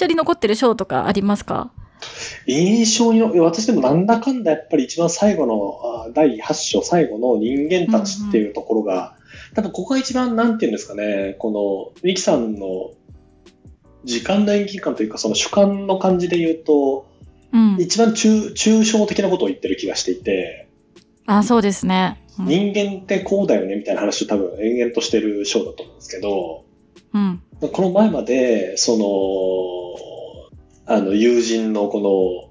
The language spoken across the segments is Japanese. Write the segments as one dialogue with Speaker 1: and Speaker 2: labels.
Speaker 1: 象に残ってる章とかありますか？
Speaker 2: 印象に、私でもなんだかんだやっぱり一番最後の、あ第8章最後の人間たちっていうところが、多分ここが一番なんていうんですかね、この、ミキさんの時間の演技感というか、その主観の感じで言うと、
Speaker 1: うん。
Speaker 2: 一番抽抽象的なことを言ってる気がしていて、
Speaker 1: あ、そうですね。うん。
Speaker 2: 人間ってこうだよねみたいな話を多分延々としてる章だと思うんですけど、
Speaker 1: うん。
Speaker 2: この前まで、その、あの、友人のこの、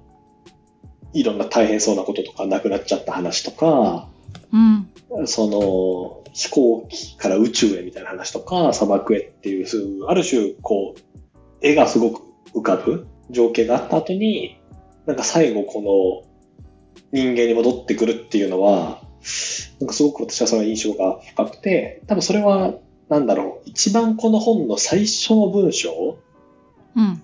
Speaker 2: いろんな大変そうなこととか、亡くなっちゃった話とか、
Speaker 1: うん。
Speaker 2: その、飛行機から宇宙へみたいな話とか、砂漠へっていう、ある種、こう、絵がすごく浮かぶ情景があった後に、なんか最後この人間に戻ってくるっていうのは、なんかすごく私はその印象が深くて、多分それは、なんだろう、一番この本の最初の文章
Speaker 1: うん。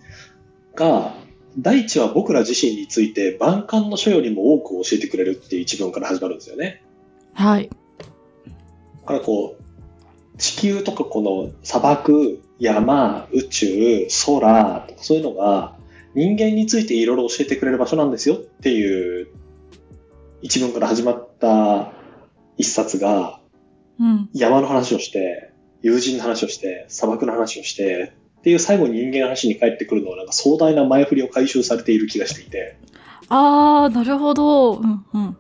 Speaker 2: が、大地は僕ら自身について万感の書よりも多く教えてくれるっていう一文から始まるんですよね。
Speaker 1: はい。
Speaker 2: だからこう、地球とかこの砂漠、山、宇宙、空とかそういうのが人間についていろいろ教えてくれる場所なんですよっていう一文から始まった一冊が
Speaker 1: うん。
Speaker 2: 山の話をして、友人の話をして、砂漠の話をして、っていう最後に人間の話に帰ってくるのはなんか壮大な前振りを回収されている気がしていて、
Speaker 1: あー、なるほど。うん。うん。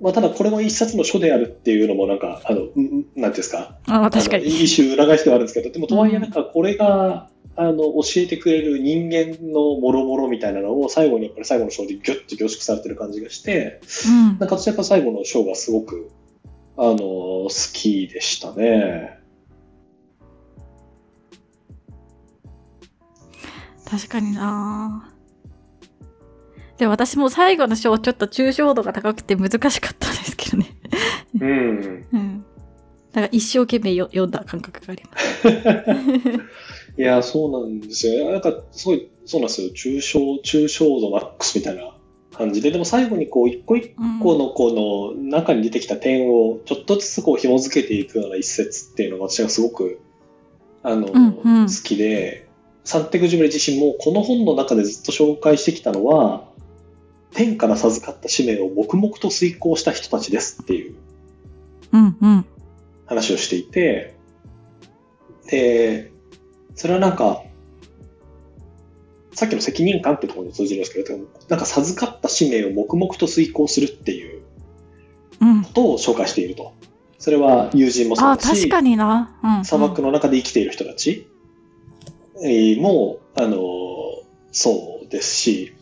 Speaker 2: まあただこれも一冊の書であるっていうのもなんか、あの、うんうんなんていうんですか、
Speaker 1: あ確かに。
Speaker 2: 一種裏返しではあるんですけど、でもとはいえなんかこれが、あの、教えてくれる人間のもろもろみたいなのを最後にやっぱり最後の章でギュッと凝縮されてる感じがして、
Speaker 1: うん。
Speaker 2: なんか私はやっぱ最後の章がすごく、あの、好きでしたね。
Speaker 1: 確かになでも私も最後の章ちょっと抽象度が高くて難しかったですけどね。
Speaker 2: うん。
Speaker 1: うん。だから一生懸命よ読んだ感覚があります。
Speaker 2: いや、そうなんですよ。なんか、すごい、そうなんですよ。抽象、抽象度マックスみたいな感じで、でも最後にこう、一個一
Speaker 1: うん
Speaker 2: 個のこの中に出てきた点をちょっとずつこう紐付けていくような一節っていうのが私はすごく、あの、
Speaker 1: うんうん
Speaker 2: 好きで、サンテグジュベリ自身もこの本の中でずっと紹介してきたのは、天から授かった使命を黙々と遂行した人たちですっていう
Speaker 1: うんうん。
Speaker 2: 話をしていて、で、それはなんか、さっきの責任感ってところに通じるんですけど、なんか授かった使命を黙々と遂行するっていう
Speaker 1: うん。
Speaker 2: ことを紹介していると。それは友人もそ
Speaker 1: あ
Speaker 2: うだし、
Speaker 1: 確かにな。うん、うん。
Speaker 2: 砂漠の中で生きている人たちえーも、あの、そうですし、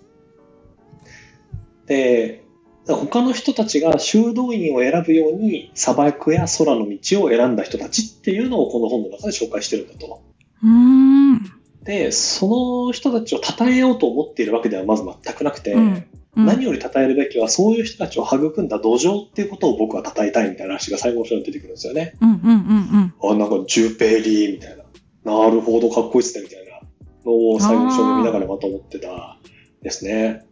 Speaker 2: で、他の人たちが修道院を選ぶように砂漠や空の道を選んだ人たちっていうのをこの本の中で紹介してるんだと。
Speaker 1: うーん。
Speaker 2: で、その人たちを称えようと思っているわけではまず全くなくて、
Speaker 1: うんうん、
Speaker 2: 何より称えるべきはそういう人たちを育んだ土壌っていうことを僕は称えたいみたいな話が最後の章に出てくるんですよね。
Speaker 1: うんうんうんうん。
Speaker 2: あ、なんかジュペリーみたいな。なるほど、かっこいいっすね、みたいなのを最後の章を見ながらまた思ってたですね。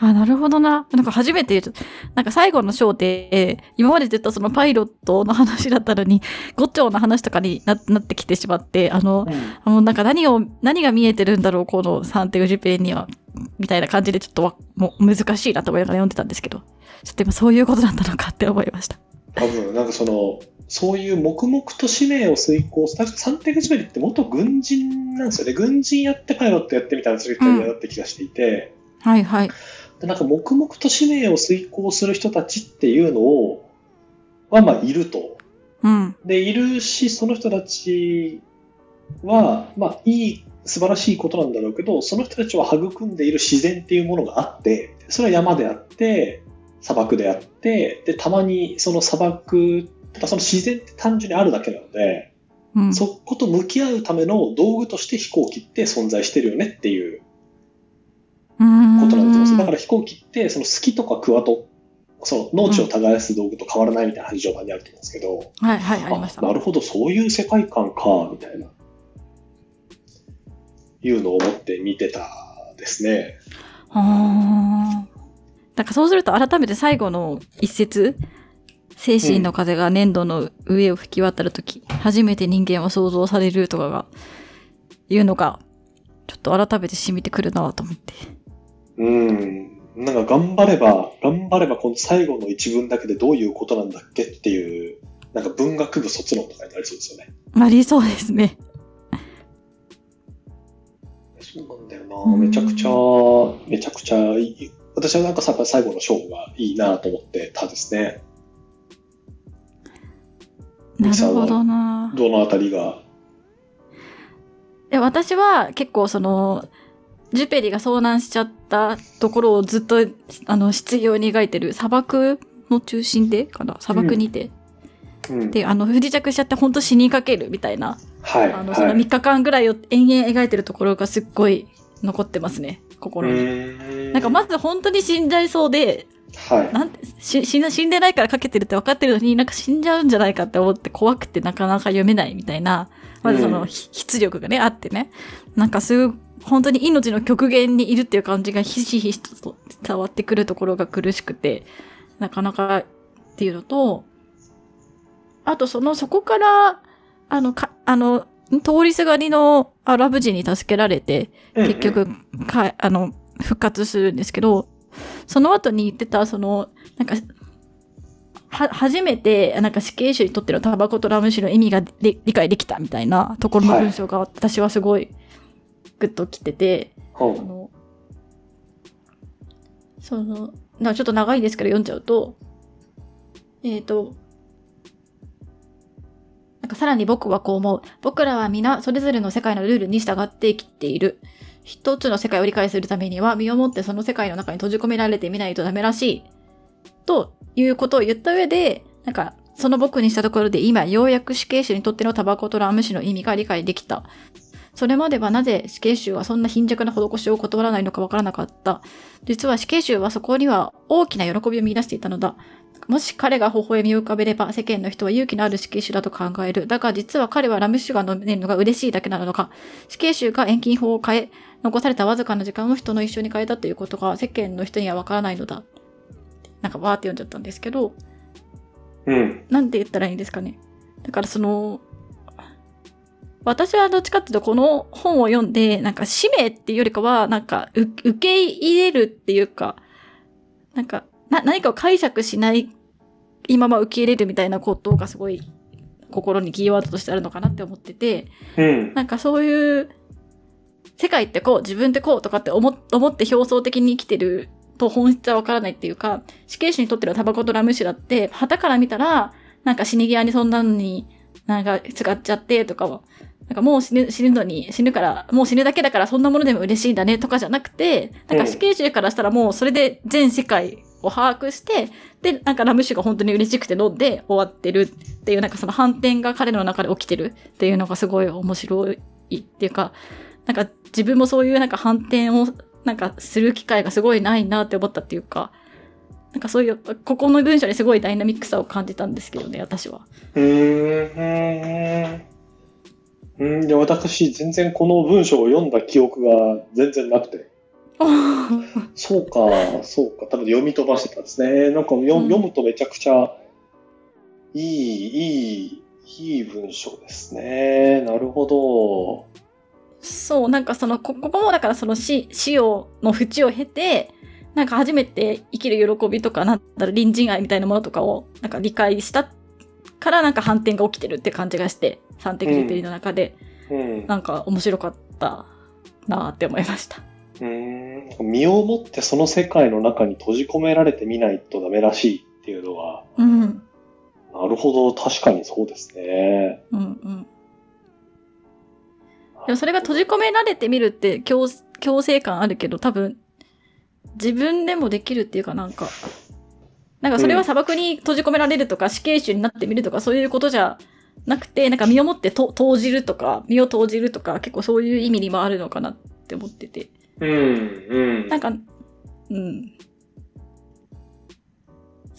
Speaker 1: あ、なるほどな。なんか初めて言うと、なんか最後の章で、今までずっとそのパイロットの話だったのに、五丁の話とかにななってきてしまって、あの、あの、なんか何を、何が見えてるんだろう、このサンテグジュペンには、みたいな感じでちょっとわもう難しいなと思いながら読んでたんですけど、ちょっと今そういうことだったのかって思いました。
Speaker 2: 多分、なんかその、そういう黙々と使命を遂行す確かサンテグジュベリって元軍人なんですよね。軍人やってパイロットやってみたいなそういうキャリアだって気がしていて、
Speaker 1: はいはい。
Speaker 2: でなんか黙々と使命を遂行する人たちっていうのを、はまあいると。
Speaker 1: うん。
Speaker 2: で、いるし、その人たちは、まあ、いい、素晴らしいことなんだろうけど、その人たちを育んでいる自然っていうものがあって、それは山であって、砂漠であって、で、たまにその砂漠、ただその自然って単純にあるだけなので、
Speaker 1: うん。
Speaker 2: そこと向き合うための道具として飛行機って存在してるよねっていうことなんですよ。だから飛行機って、その好きとかクワと、その農地を耕す道具と変わらないみたいな話序盤にあると思うんですけど、
Speaker 1: はいはい、ありました。
Speaker 2: あなるほど、そういう世界観か、みたいな、いうのを思って見てたですね。
Speaker 1: はあ。なんかそうすると改めて最後の一節、精神の風が粘土の上を吹き渡るとき、初めて人間は想像されるとかが、いうのが、ちょっと改めて染みてくるなと思って。
Speaker 2: うん。なんか頑張れば、頑張ればこの最後の一文だけでどういうことなんだっけ？っていう、なんか文学部卒論とかになりそうですよね。
Speaker 1: ありそうですね。
Speaker 2: そうなんだよな。
Speaker 1: うん
Speaker 2: めちゃくちゃ、めちゃくちゃいい。私はなんかさ最後の章がいいなと思ってたですね。
Speaker 1: なるほどな。
Speaker 2: どのあたりが？
Speaker 1: で私は結構その、ジュペリが遭難しちゃったところをずっと、あの、失業に描いてる砂漠の中心でかな？砂漠にて。
Speaker 2: うん。
Speaker 1: で、あの、不時着しちゃって本当死にかけるみたいな、
Speaker 2: はい。
Speaker 1: あの、その
Speaker 2: はい
Speaker 1: 3日間ぐらいを延々描いてるところがすっごい残ってますね、心に。
Speaker 2: うん
Speaker 1: なんかまず本当に死んじゃいそうで、
Speaker 2: はい。
Speaker 1: なんてし死ん死んでないからかけてるって分かってるのになんか死んじゃうんじゃないかって思って怖くてなかなか読めないみたいなまずその、
Speaker 2: うん。
Speaker 1: ひ出力がねあってね。なんかすごい本当に命の極限にいるっていう感じがひしひしと伝わってくるところが苦しくてなかなかっていうのとあとそのそこからあのかあの通りすがりのアラブ人に助けられて結局、かあの復活するんですけどその後に言ってたそのなんかは初めてなんか死刑囚にとってのタバコとラム酒の意味がで理解できたみたいなところの文章が私はすごいグッときてて、
Speaker 2: うん
Speaker 1: あのそのなんかちょっと長いですけど読んじゃうとえっ、となんかさらに僕はこう思う。僕らは皆それぞれの世界のルールに従って生きている。一つの世界を理解するためには身をもってその世界の中に閉じ込められてみないとダメらしい。ということを言った上で、なんかその僕にしたところで今ようやく死刑囚にとってのタバコとラム酒の意味が理解できた。それまではなぜ死刑囚はそんな貧弱な施しを断らないのかわからなかった。実は死刑囚はそこには大きな喜びを見出していたのだ。もし彼が微笑みを浮かべれば世間の人は勇気のある死刑囚だと考える。だが実は彼はラム酒が飲めるのが嬉しいだけなのか。死刑囚が遠近法を変え、残されたわずかな時間を人の一生に変えたということが世間の人にはわからないのだ。なんかわーって読んじゃったんですけど、
Speaker 2: うん。
Speaker 1: なんて言ったらいいんですかね。だからその、私はどっちかっていうとこの本を読んで、なんか使命っていうよりかは、なんかう受け入れるっていうか、なんかな何かを解釈しない今まま受け入れるみたいなことがすごい心にキーワードとしてあるのかなって思ってて、
Speaker 2: うん。
Speaker 1: なんかそういう、世界ってこう、自分ってこうとかって思思って表層的に生きてると本質はわからないっていうか、死刑囚にとってのタバコとラム酒だって、旗から見たら、なんか死に際にそんなのになんか使っちゃってとかは、なんかもう死ぬ死ぬのに死ぬから、もう死ぬだけだからそんなものでも嬉しいんだねとかじゃなくて、なんか死刑囚からしたらもうそれで全世界を把握して、で、なんかラム酒が本当に嬉しくて飲んで終わってるっていう、なんかその反転が彼の中で起きてるっていうのがすごい面白いっていうか、なんか自分もそういうなんか反転をなんかする機会がすごいないなって思ったっていうか、なんかそういう、ここの文章にすごいダイナミックさを感じたんですけどね、私は。
Speaker 2: うーん。うん。で、私、全然この文章を読んだ記憶が全然なくて。そうか、そうか。多分読み飛ばしてたんですね。なんか読,、
Speaker 1: うん
Speaker 2: 読むとめちゃくちゃいい、いい、いい文章ですね。なるほど。
Speaker 1: そう、なんかその、こここもだからその死、死を、の淵を経て、なんか初めて生きる喜びとか、なんだろう、隣人愛みたいなものとかを、なんか理解したから、なんか反転が起きてるって感じがして、三的リペリの中で、
Speaker 2: うん。
Speaker 1: なんか面白かったなって思いました。
Speaker 2: うーん身をもってその世界の中に閉じ込められてみないとダメらしいっていうのは、
Speaker 1: うん。
Speaker 2: なるほど、確かにそうですね。
Speaker 1: うんうん。でもそれが閉じ込められてみるって強強制感あるけど多分自分でもできるっていうかなんかなんかそれは砂漠に閉じ込められるとか死刑囚になってみるとかそういうことじゃなくてなんか身をもってと投じるとか身を投じるとか結構そういう意味にもあるのかなって思ってて。
Speaker 2: うん、うん。
Speaker 1: なんかうん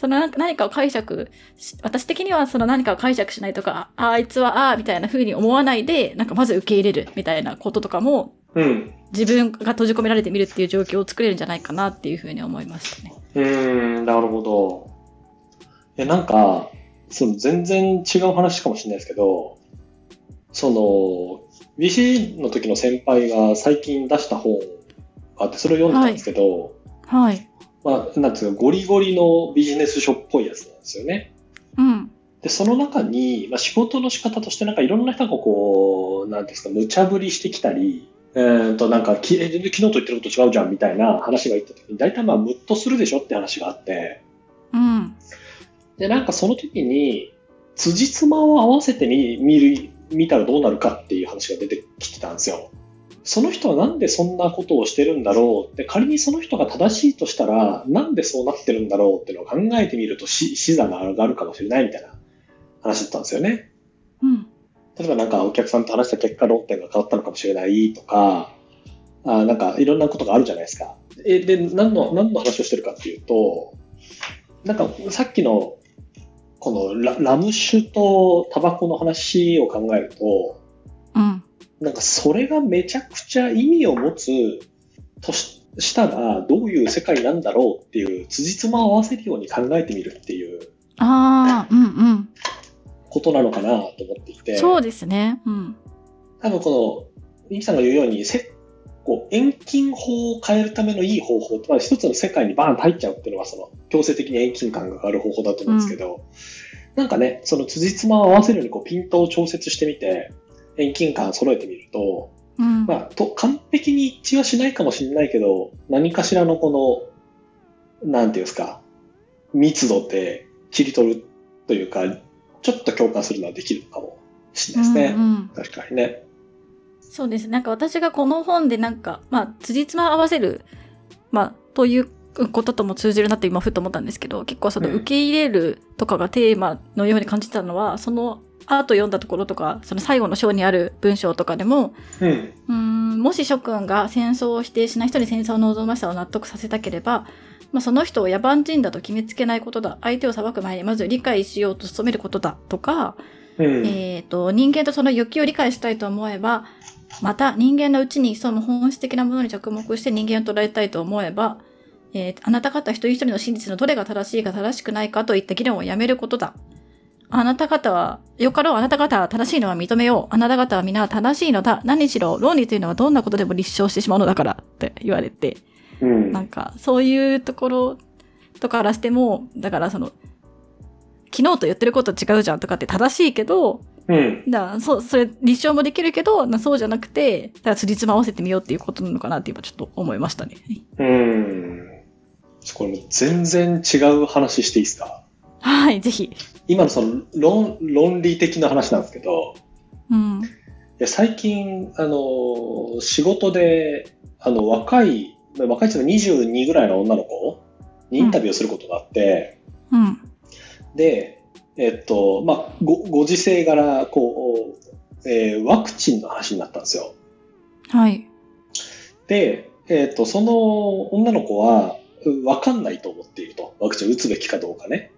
Speaker 1: その何かを解釈し私的にはその何かを解釈しないとかああいつはああみたいな風に思わないでなんかまず受け入れるみたいなこととかも
Speaker 2: うん。
Speaker 1: 自分が閉じ込められてみるっていう状況を作れるんじゃないかなっていう風に思いましたね。
Speaker 2: うーん、なるほど。いや、なんか、その全然違う話かもしれないですけど、その、BC の時の先輩が最近出した本があって、それを読んでたんですけど、
Speaker 1: はい。
Speaker 2: まあ、なんつうか、ゴリゴリのビジネス書っぽいやつなんですよね。
Speaker 1: うん。
Speaker 2: で、その中に、まあ、仕事の仕方としてなんかいろんな人がこう、なんですか、無茶ぶりしてきたり、えー、と、なんか、き昨日と言ってること違うじゃんみたいな話が言った時に、大体まあ、ムッとするでしょって話があって、
Speaker 1: うん。
Speaker 2: で、なんかその時に、辻褄を合わせてみ見る、見たらどうなるかっていう話が出てきてたんですよ。その人はなんでそんなことをしてるんだろうって、仮にその人が正しいとしたら、なんでそうなってるんだろうっていうのを考えてみるとし視座が上がるかもしれないみたいな話だったんですよね。
Speaker 1: うん。
Speaker 2: 例えばなんかお客さんと話した結果論点が変わったのかもしれないとか、あなんかいろんなことがあるじゃないですか。えで何の、何の話をしてるかっていうと、なんかさっきのこのララム酒とタバコの話を考えると、
Speaker 1: うん。
Speaker 2: なんかそれがめちゃくちゃ意味を持つとししたらどういう世界なんだろうっていう辻褄を合わせるように考えてみるっていう
Speaker 1: ああ、うんうん。
Speaker 2: ことなのかなと思っていて。
Speaker 1: そうですね。うん。
Speaker 2: 多分この、ミキさんが言うように、せこう遠近法を変えるためのいい方法って、まあ、一つの世界にバーンと入っちゃうっていうのが、その、強制的に遠近感が変わる方法だと思うんですけど、なんかね、その辻褄を合わせるようにこうピントを調節してみて、遠近感を揃えてみると、
Speaker 1: うん。
Speaker 2: まあ、と完璧に一致はしないかもしれないけど、何かしらのこの、なんていうんですか、密度で切り取るというか、ちょっと共感するのはできるかもしれないですね。
Speaker 1: うんうん
Speaker 2: 確かにね。
Speaker 1: そうです。なんか私がこの本でなんか、まあ、辻褄合わせる、まあ、ということとも通じるなって今ふと思ったんですけど、結構その
Speaker 2: うん
Speaker 1: 受け入れるとかがテーマのように感じたのは、そのアート読んだところとか、その最後の章にある文章とかでも、
Speaker 2: うん。
Speaker 1: ん、もし諸君が戦争を否定しない人に戦争の望ましさを納得させたければ、まあ、その人を野蛮人だと決めつけないことだ。相手を裁く前にまず理解しようと努めることだ。とか、
Speaker 2: うん。
Speaker 1: えっ、と、人間とその欲求を理解したいと思えば、また人間のうちに潜む本質的なものに着目して人間を捉えたいと思えば、えーあなた方一人一人の真実のどれが正しいか正しくないかといった議論をやめることだ。あなた方は、よかろう、あなた方は正しいのは認めよう。あなた方は皆正しいのだ。何しろ、論理というのはどんなことでも立証してしまうのだからって言われて、
Speaker 2: うん。
Speaker 1: なんか、そういうところとかからしても、だからその、昨日と言ってること違うじゃんとかって正しいけど、
Speaker 2: うん。
Speaker 1: だからそう、それ立証もできるけど、なそうじゃなくて、だから辻褄合わせてみようっていうことなのかなって今ちょっと思いましたね。
Speaker 2: うん。これ全然違う話していいですか？
Speaker 1: はい、ぜひ。
Speaker 2: 今のその論論理的な話なんですけど、
Speaker 1: うん。
Speaker 2: いや最近、あの、仕事で、あの、若い、若いっていうのは22ぐらいの女の子にインタビューをすることがあって、
Speaker 1: うん。
Speaker 2: で、えっと、まあ、ごご時世柄、こう、えーワクチンの話になったんですよ。
Speaker 1: はい。
Speaker 2: で、えっと、その女の子は、うわかんないと思っていると。ワクチンを打つべきかどうかね。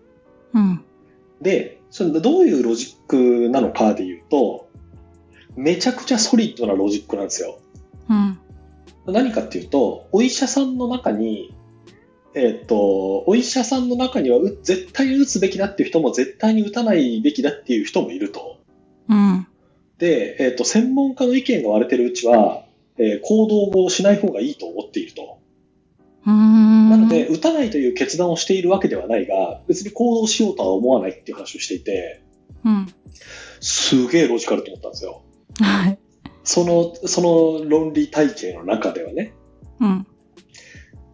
Speaker 2: で、それどういうロジックなのかで言うと、めちゃくちゃソリッドなロジックなんですよ。
Speaker 1: うん。
Speaker 2: 何かっていうと、お医者さんの中に、えっ、と、お医者さんの中には絶対に打つべきだっていう人も絶対に打たないべきだっていう人もいると。
Speaker 1: うん。
Speaker 2: で、えっ、と、専門家の意見が割れてるうちは、えー行動をしない方がいいと思っていると。
Speaker 1: うーん。
Speaker 2: なので、打たないという決断をしているわけではないが、別に行動しようとは思わないっていう話をしていて、
Speaker 1: うん。
Speaker 2: すげえロジカルと思ったんですよ。
Speaker 1: はい。
Speaker 2: その、その論理体系の中ではね。
Speaker 1: うん。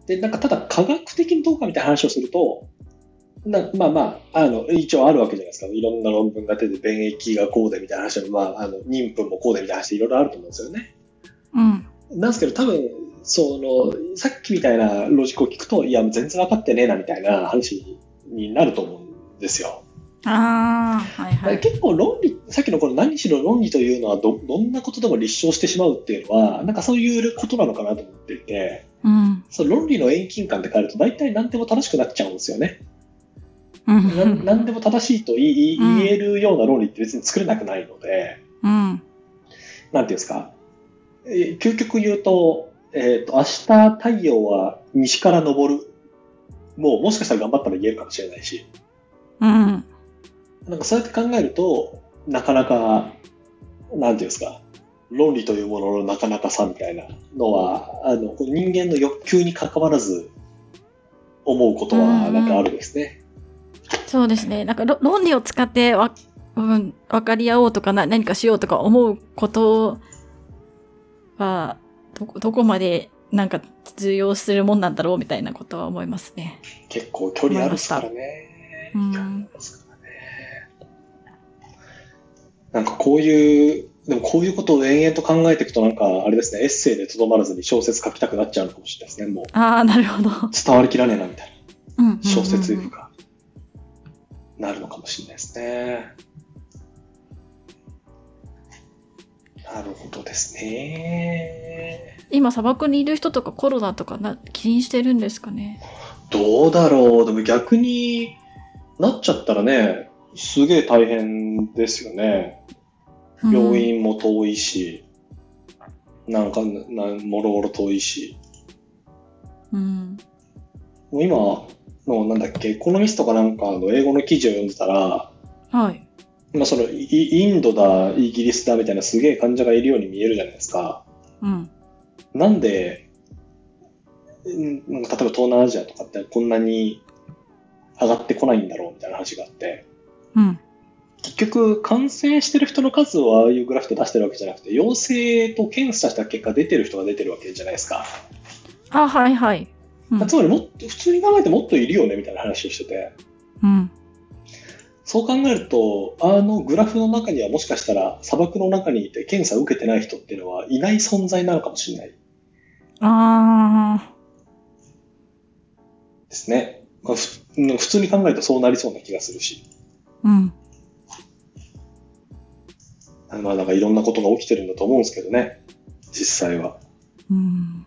Speaker 2: で、なんかただ科学的にどうかみたいな話をすると、なまあまあ、あの、一応あるわけじゃないですか。いろんな論文が出て、便益がこうでみたいな話も、まあ、あの、妊婦もこうでみたいな話でいろいろあると思うんですよね。
Speaker 1: うん。
Speaker 2: なんですけど、多分、その、さっきみたいなロジックを聞くと、いや、全然分かってねえなみたいな話になると思うんですよ。
Speaker 1: ああ、はいはい。
Speaker 2: 結構論理、さっきのこの何しろ論理というのはど、どんなことでも立証してしまうっていうのは、なんかそういうことなのかなと思っていて、
Speaker 1: うん。
Speaker 2: その論理の遠近感って変えると大体何でも正しくなっちゃうんですよね。
Speaker 1: うん。
Speaker 2: な何でも正しいと言い
Speaker 1: うん
Speaker 2: 言えるような論理って別に作れなくないので、
Speaker 1: うん。
Speaker 2: なんていうんですか、えー究極言うと、えっ、と、明日太陽は西から昇る。もうもしかしたら頑張ったら言えるかもしれないし、
Speaker 1: うん。
Speaker 2: なんかそうやって考えると、なかなか、なんていうんですか、論理というもののなかなかさみたいなのは、あの、人間の欲求に関わらず思うことはなんかあるんですね。
Speaker 1: そうですね。なんかろ論理を使ってわ、うん、分かり合おうとかな何かしようとか思うことはどこどこまでなんか通用するもんなんだろうみたいなことは思いますね。
Speaker 2: 結構距離あるからね。ね。なんかこういう、でもこういうことを延々と考えていくとなんかあれですね、エッセイでとどまらずに小説書きたくなっちゃうのかもしれないですね。もう
Speaker 1: ああ、なるほど。
Speaker 2: 伝わりきらねえなみたいな小説いうか、なるのかもしれないですね。なるほどですね。
Speaker 1: 今砂漠にいる人とかコロナとかな気にしてるんですかね？
Speaker 2: どうだろうでも逆になっちゃったらね、すげえ大変ですよね。
Speaker 1: うん
Speaker 2: 病院も遠いし、なんか、なもろもろ遠いし。
Speaker 1: うん。
Speaker 2: もう今の、なんだっけ、エコノミストかなんかの英語の記事を読んでたら、
Speaker 1: はい。
Speaker 2: まあそのイインドだ、イギリスだみたいなすげえ患者がいるように見えるじゃないですか。
Speaker 1: うん。
Speaker 2: なんで、例えば東南アジアとかってこんなに上がってこないんだろうみたいな話があって、
Speaker 1: うん。
Speaker 2: 結局感染してる人の数をああいうグラフで出してるわけじゃなくて、陽性と検査した結果出てる人が出てるわけじゃないですか。
Speaker 1: あ、はいはい。うん
Speaker 2: つまりもっと、普通に考えてもっといるよねみたいな話をしてて、
Speaker 1: うん。
Speaker 2: そう考えると、あのグラフの中にはもしかしたら砂漠の中にいて検査を受けてない人っていうのはいない存在なのかもしれない
Speaker 1: あ
Speaker 2: ですね。まあふ普通に考えるとそうなりそうな気がするし、
Speaker 1: あ。うん。
Speaker 2: まあなんかいろんなことが起きてるんだと思うんですけどね、実際は。
Speaker 1: うん。